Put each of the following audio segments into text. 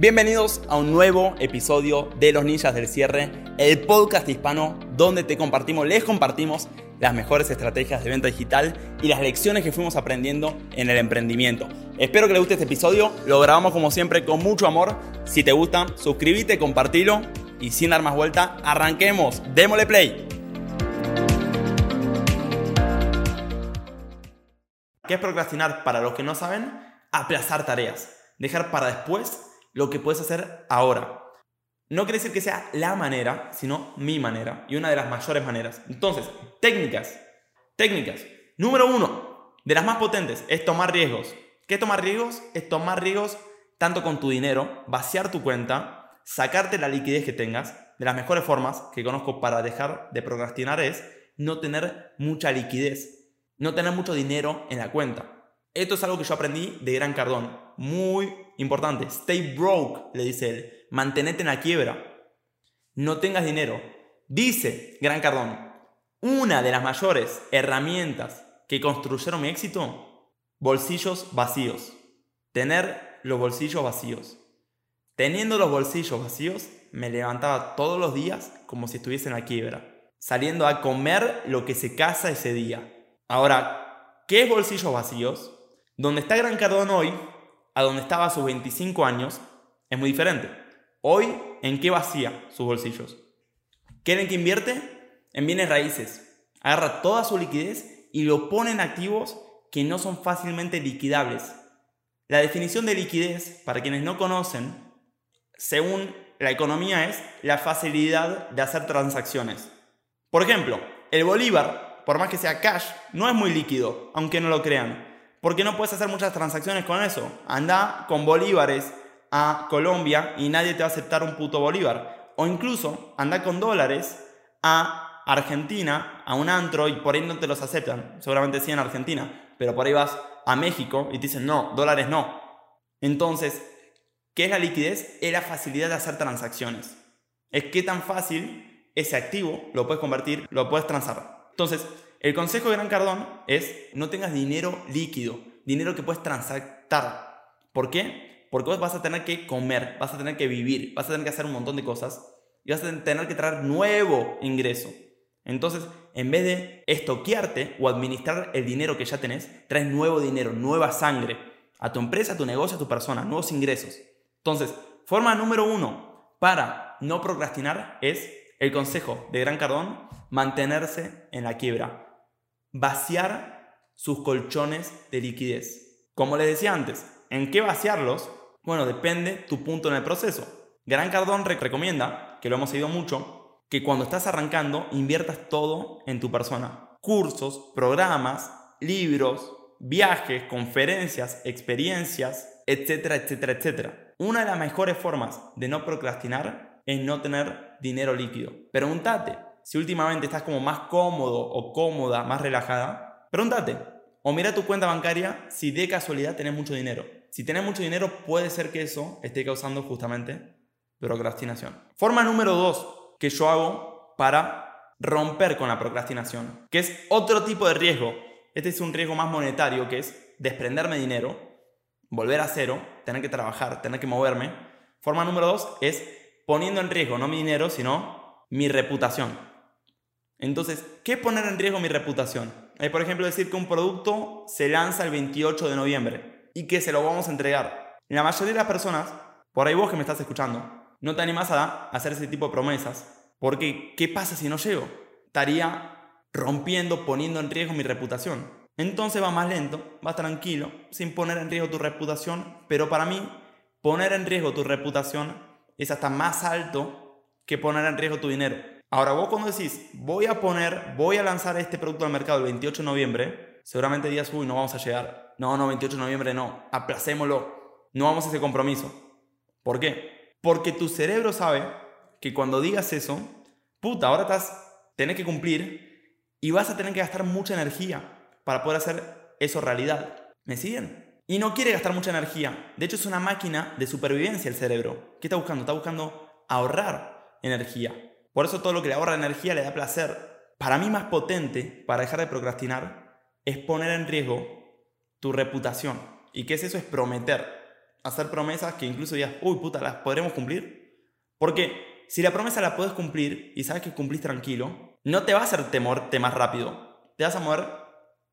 Bienvenidos a un nuevo episodio de Los Ninjas del Cierre, el podcast hispano donde te compartimos, les compartimos las mejores estrategias de venta digital y las lecciones que fuimos aprendiendo en el emprendimiento. Espero que les guste este episodio, lo grabamos como siempre con mucho amor. Si te gusta, suscríbete, compartilo y sin dar más vuelta, arranquemos, démosle play. ¿Qué es procrastinar? Para los que no saben, aplazar tareas, dejar para después lo que puedes hacer ahora. No quiere decir que sea la manera, sino mi manera y una de las mayores maneras. Entonces, técnicas. Técnicas. Número uno, de las más potentes, es tomar riesgos. ¿Qué es tomar riesgos? Es tomar riesgos tanto con tu dinero, vaciar tu cuenta, sacarte la liquidez que tengas. De las mejores formas que conozco para dejar de procrastinar es no tener mucha liquidez no tener mucho dinero en la cuenta. Esto es algo que yo aprendí de Gran Cardón. Muy importante. Stay broke, le dice él. Mantenete en la quiebra. No tengas dinero. Dice Gran Cardón, una de las mayores herramientas que construyeron mi éxito, bolsillos vacíos. Tener los bolsillos vacíos. Teniendo los bolsillos vacíos, me levantaba todos los días como si estuviese en la quiebra, saliendo a comer lo que se casa ese día. Ahora, ¿qué es bolsillos vacíos? Donde está Gran Cardón hoy, a donde estaba a sus 25 años, es muy diferente. Hoy, ¿en qué vacía sus bolsillos? ¿Qué en qué invierte? En bienes raíces. Agarra toda su liquidez y lo pone en activos que no son fácilmente liquidables. La definición de liquidez, para quienes no conocen, según la economía es la facilidad de hacer transacciones. Por ejemplo, el bolívar por más que sea cash, no es muy líquido, aunque no lo crean. Porque no puedes hacer muchas transacciones con eso. Anda con bolívares a Colombia y nadie te va a aceptar un puto bolívar. O incluso anda con dólares a Argentina, a un antro y por ahí no te los aceptan. Seguramente sí en Argentina, pero por ahí vas a México y te dicen no, dólares no. Entonces, ¿qué es la liquidez? Es la facilidad de hacer transacciones. Es que tan fácil ese activo lo puedes convertir, lo puedes transar. Entonces, el consejo de Gran Cardón es no tengas dinero líquido, dinero que puedes transactar. ¿Por qué? Porque vos vas a tener que comer, vas a tener que vivir, vas a tener que hacer un montón de cosas y vas a tener que traer nuevo ingreso. Entonces, en vez de estoquearte o administrar el dinero que ya tenés, traes nuevo dinero, nueva sangre a tu empresa, a tu negocio, a tu persona, nuevos ingresos. Entonces, forma número uno para no procrastinar es el consejo de Gran Cardón, mantenerse en la quiebra, vaciar sus colchones de liquidez. Como les decía antes, ¿en qué vaciarlos? Bueno, depende tu punto en el proceso. Gran Cardón recomienda, que lo hemos oído mucho, que cuando estás arrancando inviertas todo en tu persona. Cursos, programas, libros, viajes, conferencias, experiencias, etcétera, etcétera, etcétera. Una de las mejores formas de no procrastinar es no tener dinero líquido. Pregúntate, si últimamente estás como más cómodo o cómoda, más relajada, pregúntate o mira tu cuenta bancaria si de casualidad tenés mucho dinero. Si tenés mucho dinero, puede ser que eso esté causando justamente procrastinación. Forma número dos que yo hago para romper con la procrastinación, que es otro tipo de riesgo. Este es un riesgo más monetario, que es desprenderme dinero, volver a cero, tener que trabajar, tener que moverme. Forma número dos es poniendo en riesgo no mi dinero, sino mi reputación. Entonces, ¿qué poner en riesgo mi reputación? Es, por ejemplo, decir que un producto se lanza el 28 de noviembre y que se lo vamos a entregar. La mayoría de las personas, por ahí vos que me estás escuchando, no te animas a hacer ese tipo de promesas. Porque, ¿qué pasa si no llego? Estaría rompiendo, poniendo en riesgo mi reputación. Entonces va más lento, vas tranquilo, sin poner en riesgo tu reputación, pero para mí, poner en riesgo tu reputación es hasta más alto que poner en riesgo tu dinero. Ahora vos cuando decís, voy a poner, voy a lanzar este producto al mercado el 28 de noviembre, seguramente digas, uy, no vamos a llegar. No, no, 28 de noviembre no, aplacémoslo. No vamos a ese compromiso. ¿Por qué? Porque tu cerebro sabe que cuando digas eso, puta, ahora estás, tenés que cumplir y vas a tener que gastar mucha energía para poder hacer eso realidad. ¿Me siguen? Y no quiere gastar mucha energía. De hecho, es una máquina de supervivencia el cerebro. ¿Qué está buscando? Está buscando ahorrar energía. Por eso todo lo que le ahorra energía le da placer. Para mí más potente para dejar de procrastinar es poner en riesgo tu reputación. ¿Y qué es eso? Es prometer. hacer promesas que incluso digas, uy, puta, ¿las podremos cumplir? Porque si la promesa la puedes cumplir y sabes que cumplís tranquilo, no te va a hacer temor más rápido. Te vas a mover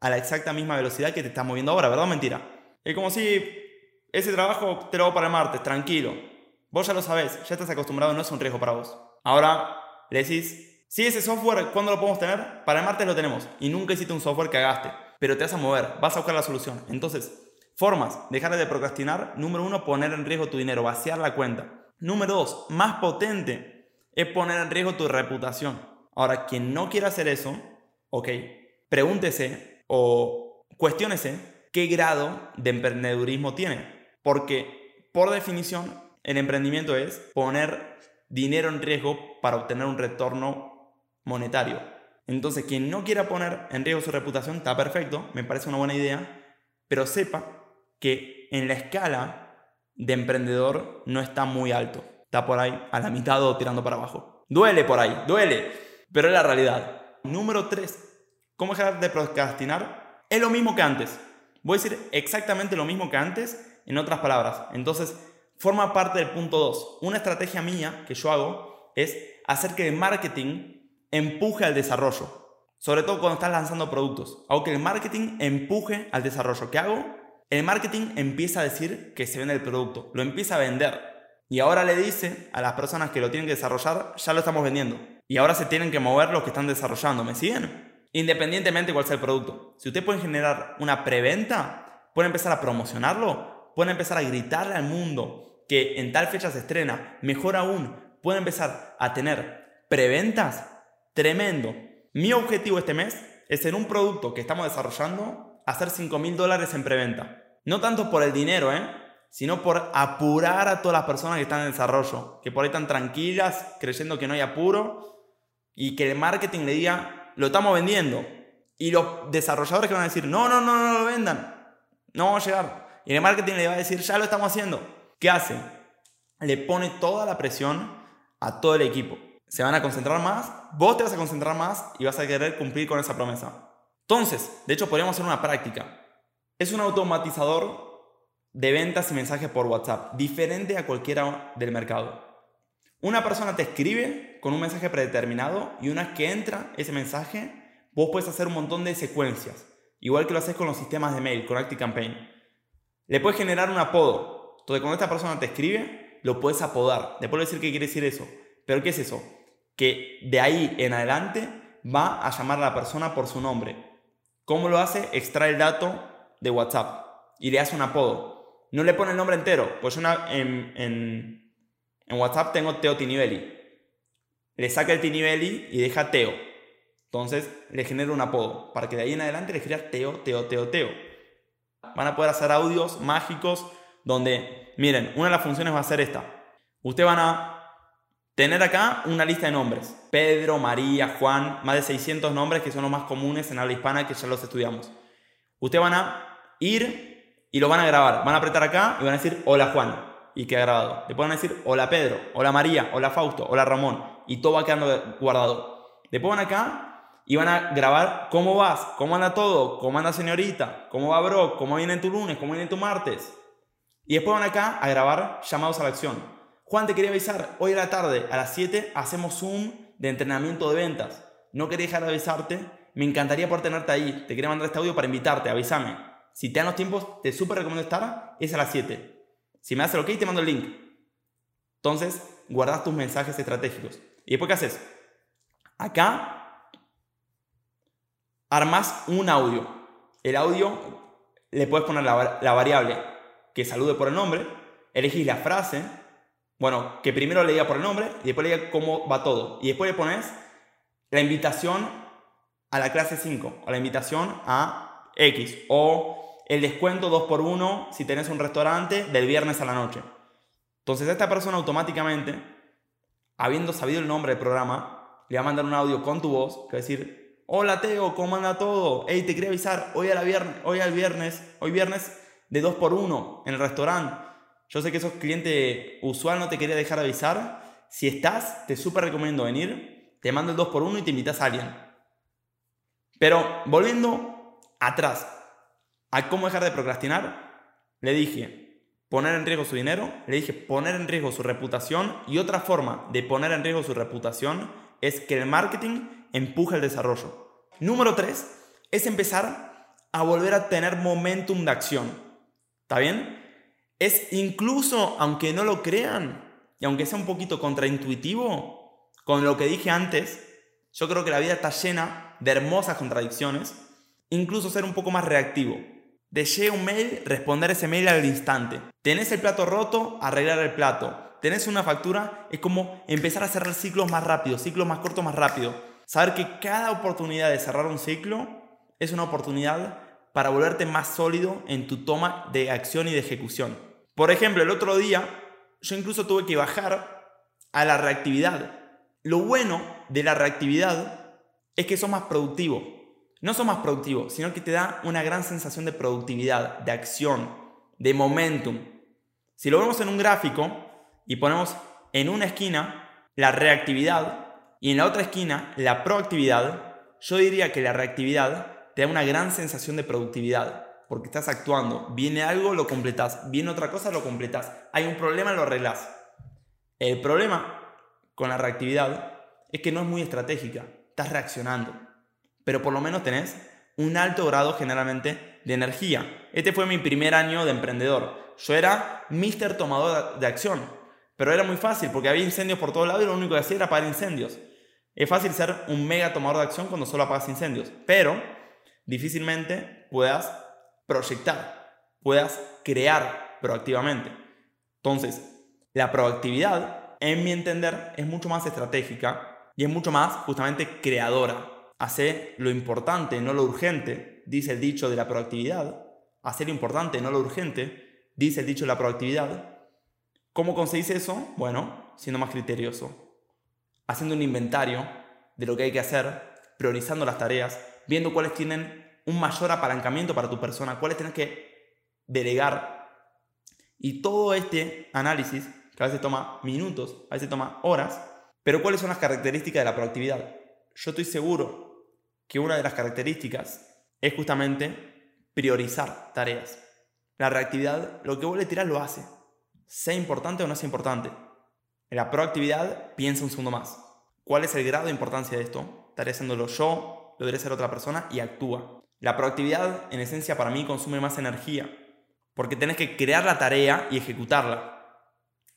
a la exacta misma velocidad que te estás moviendo ahora, ¿verdad mentira? Es como si ese trabajo te lo hago para el martes, tranquilo. Vos ya lo sabés, ya estás acostumbrado, no es un riesgo para vos. Ahora le decís, si ese software, ¿cuándo lo podemos tener? Para el martes lo tenemos. Y nunca hiciste un software que agaste. Pero te vas a mover, vas a buscar la solución. Entonces, formas, dejar de procrastinar. Número uno, poner en riesgo tu dinero, vaciar la cuenta. Número dos, más potente, es poner en riesgo tu reputación. Ahora, quien no quiera hacer eso, ok, pregúntese o cuestiónese qué grado de emprendedurismo tiene. Porque, por definición, el emprendimiento es poner dinero en riesgo para obtener un retorno monetario. Entonces, quien no quiera poner en riesgo su reputación está perfecto, me parece una buena idea, pero sepa que en la escala de emprendedor no está muy alto. Está por ahí a la mitad o tirando para abajo. Duele por ahí, duele, pero es la realidad. Número 3. ¿Cómo dejar de procrastinar? Es lo mismo que antes. Voy a decir exactamente lo mismo que antes, en otras palabras. Entonces, forma parte del punto 2. Una estrategia mía que yo hago es hacer que el marketing empuje al desarrollo. Sobre todo cuando estás lanzando productos. Hago que el marketing empuje al desarrollo. ¿Qué hago? El marketing empieza a decir que se vende el producto. Lo empieza a vender. Y ahora le dice a las personas que lo tienen que desarrollar, ya lo estamos vendiendo. Y ahora se tienen que mover los que están desarrollando. ¿Me siguen? Independientemente de cuál sea el producto. Si usted puede generar una preventa, puede empezar a promocionarlo, puede empezar a gritarle al mundo que en tal fecha se estrena. Mejor aún, puede empezar a tener preventas Tremendo. Mi objetivo este mes es en un producto que estamos desarrollando hacer 5 mil dólares en preventa. No tanto por el dinero, ¿eh? sino por apurar a todas las personas que están en desarrollo, que por ahí están tranquilas, creyendo que no hay apuro, y que el marketing le diga, lo estamos vendiendo. Y los desarrolladores que van a decir, no, no, no, no lo vendan, no vamos a llegar. Y el marketing le va a decir, ya lo estamos haciendo. ¿Qué hace? Le pone toda la presión a todo el equipo se van a concentrar más, vos te vas a concentrar más y vas a querer cumplir con esa promesa. Entonces, de hecho, podríamos hacer una práctica. Es un automatizador de ventas y mensajes por WhatsApp, diferente a cualquiera del mercado. Una persona te escribe con un mensaje predeterminado y una vez que entra ese mensaje, vos puedes hacer un montón de secuencias, igual que lo haces con los sistemas de mail, con ActiveCampaign. Le puedes generar un apodo. Entonces, cuando esta persona te escribe, lo puedes apodar. Puedes decir qué quiere decir eso. Pero ¿qué es eso? Que de ahí en adelante va a llamar a la persona por su nombre. ¿Cómo lo hace? Extrae el dato de WhatsApp y le hace un apodo. No le pone el nombre entero, pues yo en, en, en, WhatsApp tengo Teo Tinivelli. Le saca el Tinivelli y deja Teo. Entonces le genera un apodo para que de ahí en adelante le escriba Teo, Teo, Teo, Teo. Van a poder hacer audios mágicos donde, miren, una de las funciones va a ser esta. Ustedes van a Tener acá una lista de nombres. Pedro, María, Juan, más de 600 nombres que son los más comunes en habla hispana que ya los estudiamos. Ustedes van a ir y lo van a grabar. Van a apretar acá y van a decir hola Juan y queda grabado. Después van a decir hola Pedro, hola María, hola Fausto, hola Ramón y todo va quedando guardado. Después van acá y van a grabar cómo vas, cómo anda todo, cómo anda señorita, cómo va bro, cómo viene tu lunes, cómo viene tu martes. Y después van acá a grabar llamados a la acción. Juan, te quería avisar, hoy a la tarde a las 7 hacemos Zoom de entrenamiento de ventas. No quería dejar de avisarte, me encantaría por tenerte ahí. Te quería mandar este audio para invitarte, avísame. Si te dan los tiempos, te súper recomiendo estar, es a las 7. Si me haces el ok, te mando el link. Entonces, guardas tus mensajes estratégicos. ¿Y después qué haces? Acá armas un audio. El audio le puedes poner la, la variable que salude por el nombre, elegís la frase, bueno, que primero le diga por el nombre y después le diga cómo va todo. Y después le pones la invitación a la clase 5, o la invitación a X, o el descuento 2x1 si tenés un restaurante del viernes a la noche. Entonces esta persona automáticamente, habiendo sabido el nombre del programa, le va a mandar un audio con tu voz que va a decir, hola Teo, ¿cómo anda todo? Hey, te quería avisar, hoy, a la viernes, hoy al viernes, hoy viernes de 2x1 en el restaurante yo sé que sos cliente usual, no te quería dejar avisar. Si estás, te súper recomiendo venir. Te mando el 2x1 y te invitas a alguien. Pero volviendo atrás a cómo dejar de procrastinar, le dije, poner en riesgo su dinero, le dije poner en riesgo su reputación y otra forma de poner en riesgo su reputación es que el marketing empuje el desarrollo. Número 3 es empezar a volver a tener momentum de acción. ¿Está bien? Es incluso, aunque no lo crean, y aunque sea un poquito contraintuitivo, con lo que dije antes, yo creo que la vida está llena de hermosas contradicciones, incluso ser un poco más reactivo. De llega un mail, responder ese mail al instante. Tenés el plato roto, arreglar el plato. Tenés una factura, es como empezar a cerrar ciclos más rápido, ciclos más cortos más rápido. Saber que cada oportunidad de cerrar un ciclo es una oportunidad para volverte más sólido en tu toma de acción y de ejecución. Por ejemplo, el otro día yo incluso tuve que bajar a la reactividad. Lo bueno de la reactividad es que sos más productivo. No sos más productivo, sino que te da una gran sensación de productividad, de acción, de momentum. Si lo vemos en un gráfico y ponemos en una esquina la reactividad y en la otra esquina la proactividad, yo diría que la reactividad te da una gran sensación de productividad porque estás actuando. Viene algo, lo completas. Viene otra cosa, lo completas. Hay un problema, lo arreglas. El problema con la reactividad es que no es muy estratégica. Estás reaccionando. Pero por lo menos tenés un alto grado generalmente de energía. Este fue mi primer año de emprendedor. Yo era Mr. Tomador de acción. Pero era muy fácil porque había incendios por todos lados y lo único que hacía era apagar incendios. Es fácil ser un mega tomador de acción cuando solo apagas incendios. Pero difícilmente puedas proyectar, puedas crear proactivamente. Entonces, la proactividad, en mi entender, es mucho más estratégica y es mucho más justamente creadora. Hace lo importante, no lo urgente, dice el dicho de la proactividad. Hacer lo importante, no lo urgente, dice el dicho de la proactividad. ¿Cómo conseguís eso? Bueno, siendo más criterioso, haciendo un inventario de lo que hay que hacer, priorizando las tareas, viendo cuáles tienen un mayor apalancamiento para tu persona, cuáles tienes que delegar. Y todo este análisis, que a veces toma minutos, a veces toma horas, pero cuáles son las características de la proactividad. Yo estoy seguro que una de las características es justamente priorizar tareas. La reactividad, lo que vos le tirás lo hace, sea importante o no sea importante. En la proactividad, piensa un segundo más. ¿Cuál es el grado de importancia de esto? ¿Estaré haciéndolo yo? ¿Lo debería hacer otra persona? Y actúa. La proactividad, en esencia, para mí consume más energía, porque tenés que crear la tarea y ejecutarla.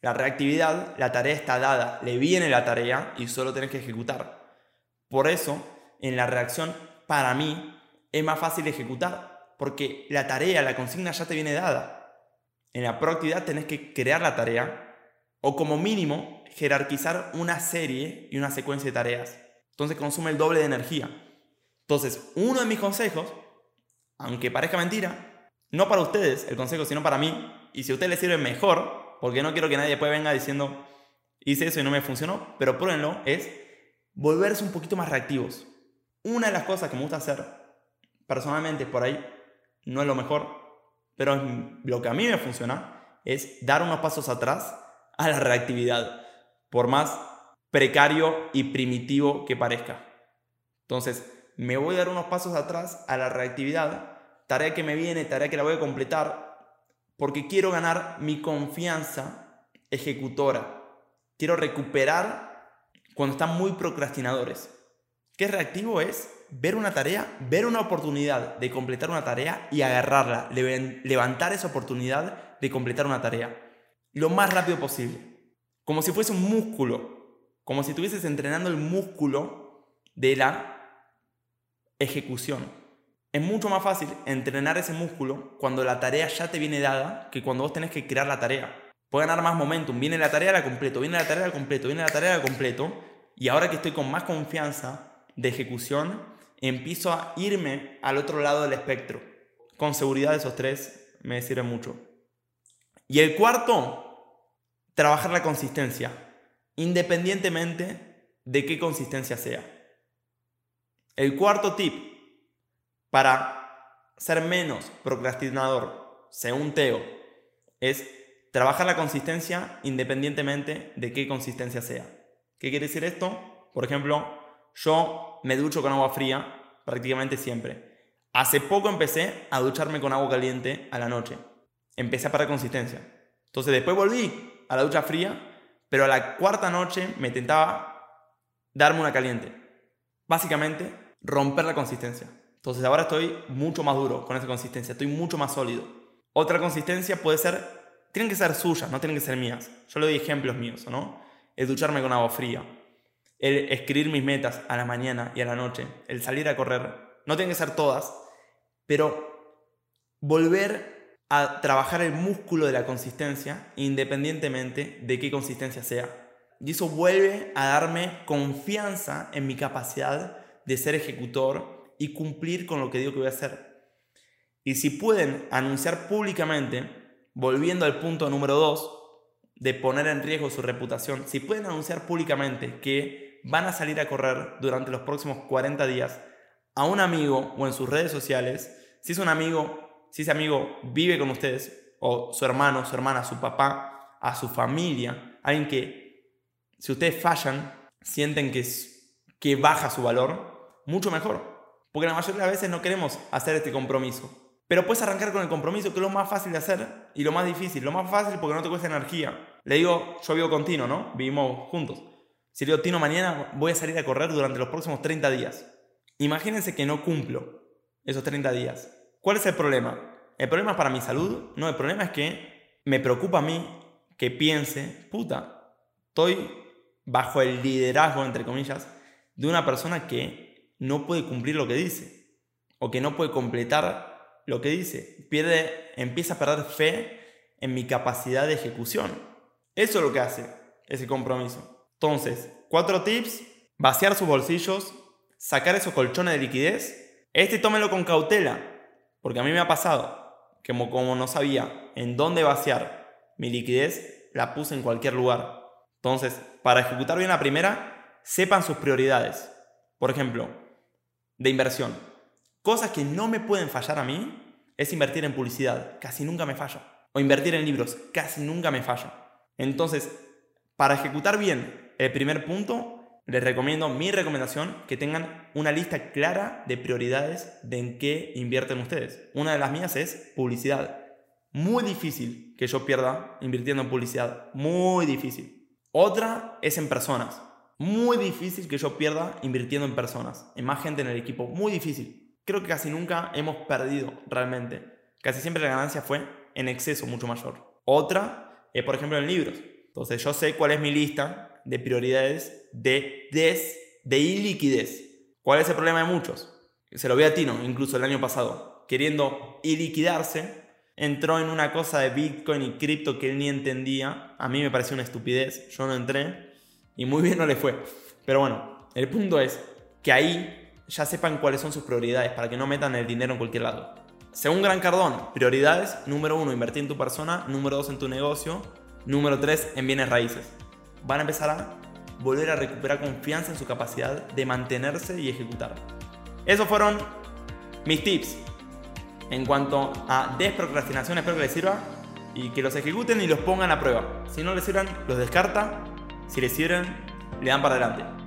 La reactividad, la tarea está dada, le viene la tarea y solo tenés que ejecutar. Por eso, en la reacción, para mí, es más fácil ejecutar, porque la tarea, la consigna ya te viene dada. En la proactividad tenés que crear la tarea, o como mínimo, jerarquizar una serie y una secuencia de tareas. Entonces consume el doble de energía. Entonces, uno de mis consejos, aunque parezca mentira, no para ustedes el consejo, sino para mí, y si a ustedes les sirve mejor, porque no quiero que nadie después venga diciendo, hice eso y no me funcionó, pero pruébenlo, es volverse un poquito más reactivos. Una de las cosas que me gusta hacer, personalmente por ahí, no es lo mejor, pero lo que a mí me funciona, es dar unos pasos atrás a la reactividad, por más precario y primitivo que parezca. Entonces, me voy a dar unos pasos atrás a la reactividad, tarea que me viene, tarea que la voy a completar, porque quiero ganar mi confianza ejecutora. Quiero recuperar cuando están muy procrastinadores. ¿Qué reactivo es? Ver una tarea, ver una oportunidad de completar una tarea y agarrarla, levantar esa oportunidad de completar una tarea lo más rápido posible. Como si fuese un músculo, como si estuvieses entrenando el músculo de la ejecución. Es mucho más fácil entrenar ese músculo cuando la tarea ya te viene dada que cuando vos tenés que crear la tarea. Puede ganar más momentum. Viene la tarea, la completo. Viene la tarea, la completo. Viene la tarea, la completo. Y ahora que estoy con más confianza de ejecución, empiezo a irme al otro lado del espectro. Con seguridad esos tres me sirven mucho. Y el cuarto, trabajar la consistencia, independientemente de qué consistencia sea. El cuarto tip para ser menos procrastinador, según Teo, es trabajar la consistencia independientemente de qué consistencia sea. ¿Qué quiere decir esto? Por ejemplo, yo me ducho con agua fría prácticamente siempre. Hace poco empecé a ducharme con agua caliente a la noche. Empecé a parar consistencia. Entonces después volví a la ducha fría, pero a la cuarta noche me tentaba darme una caliente. Básicamente, romper la consistencia. Entonces ahora estoy mucho más duro con esa consistencia, estoy mucho más sólido. Otra consistencia puede ser, tienen que ser suyas, no tienen que ser mías. Yo le doy ejemplos míos, ¿no? El ducharme con agua fría, el escribir mis metas a la mañana y a la noche, el salir a correr. No tienen que ser todas, pero volver a trabajar el músculo de la consistencia independientemente de qué consistencia sea. Y eso vuelve a darme confianza en mi capacidad de ser ejecutor y cumplir con lo que digo que voy a hacer. Y si pueden anunciar públicamente, volviendo al punto número 2, de poner en riesgo su reputación, si pueden anunciar públicamente que van a salir a correr durante los próximos 40 días a un amigo o en sus redes sociales, si es un amigo, si ese amigo vive con ustedes, o su hermano, su hermana, su papá, a su familia, alguien que, si ustedes fallan, sienten que, que baja su valor, mucho mejor. Porque la mayoría de las veces no queremos hacer este compromiso. Pero puedes arrancar con el compromiso, que es lo más fácil de hacer y lo más difícil. Lo más fácil porque no te cuesta energía. Le digo, yo vivo con Tino, ¿no? Vivimos juntos. Si le digo, Tino, mañana voy a salir a correr durante los próximos 30 días. Imagínense que no cumplo esos 30 días. ¿Cuál es el problema? ¿El problema es para mi salud? No, el problema es que me preocupa a mí que piense, puta, estoy bajo el liderazgo, entre comillas, de una persona que no puede cumplir lo que dice o que no puede completar lo que dice, pierde, empieza a perder fe en mi capacidad de ejecución. Eso es lo que hace ese compromiso. Entonces, cuatro tips, vaciar sus bolsillos, sacar esos colchones de liquidez. Este tómelo con cautela, porque a mí me ha pasado que como, como no sabía en dónde vaciar mi liquidez, la puse en cualquier lugar. Entonces, para ejecutar bien la primera, sepan sus prioridades. Por ejemplo, de inversión. Cosas que no me pueden fallar a mí es invertir en publicidad, casi nunca me falla. O invertir en libros, casi nunca me falla. Entonces, para ejecutar bien el primer punto, les recomiendo mi recomendación que tengan una lista clara de prioridades de en qué invierten ustedes. Una de las mías es publicidad. Muy difícil que yo pierda invirtiendo en publicidad. Muy difícil. Otra es en personas. Muy difícil que yo pierda invirtiendo en personas. En más gente en el equipo. Muy difícil creo que casi nunca hemos perdido realmente. Casi siempre la ganancia fue en exceso mucho mayor. Otra es, por ejemplo, en libros. Entonces yo sé cuál es mi lista de prioridades de des, de iliquidez. ¿Cuál es el problema de muchos? Se lo vi a Tino, incluso el año pasado, queriendo iliquidarse, entró en una cosa de Bitcoin y cripto que él ni entendía. A mí me pareció una estupidez, yo no entré y muy bien no le fue. Pero bueno, el punto es que ahí ya sepan cuáles son sus prioridades para que no metan el dinero en cualquier lado. Según Gran Cardón, prioridades, número uno, invertir en tu persona, número dos, en tu negocio, número tres, en bienes raíces. Van a empezar a volver a recuperar confianza en su capacidad de mantenerse y ejecutar. Esos fueron mis tips en cuanto a desprocrastinación. Espero que les sirva y que los ejecuten y los pongan a prueba. Si no les sirvan, los descarta. Si les sirven, le dan para adelante.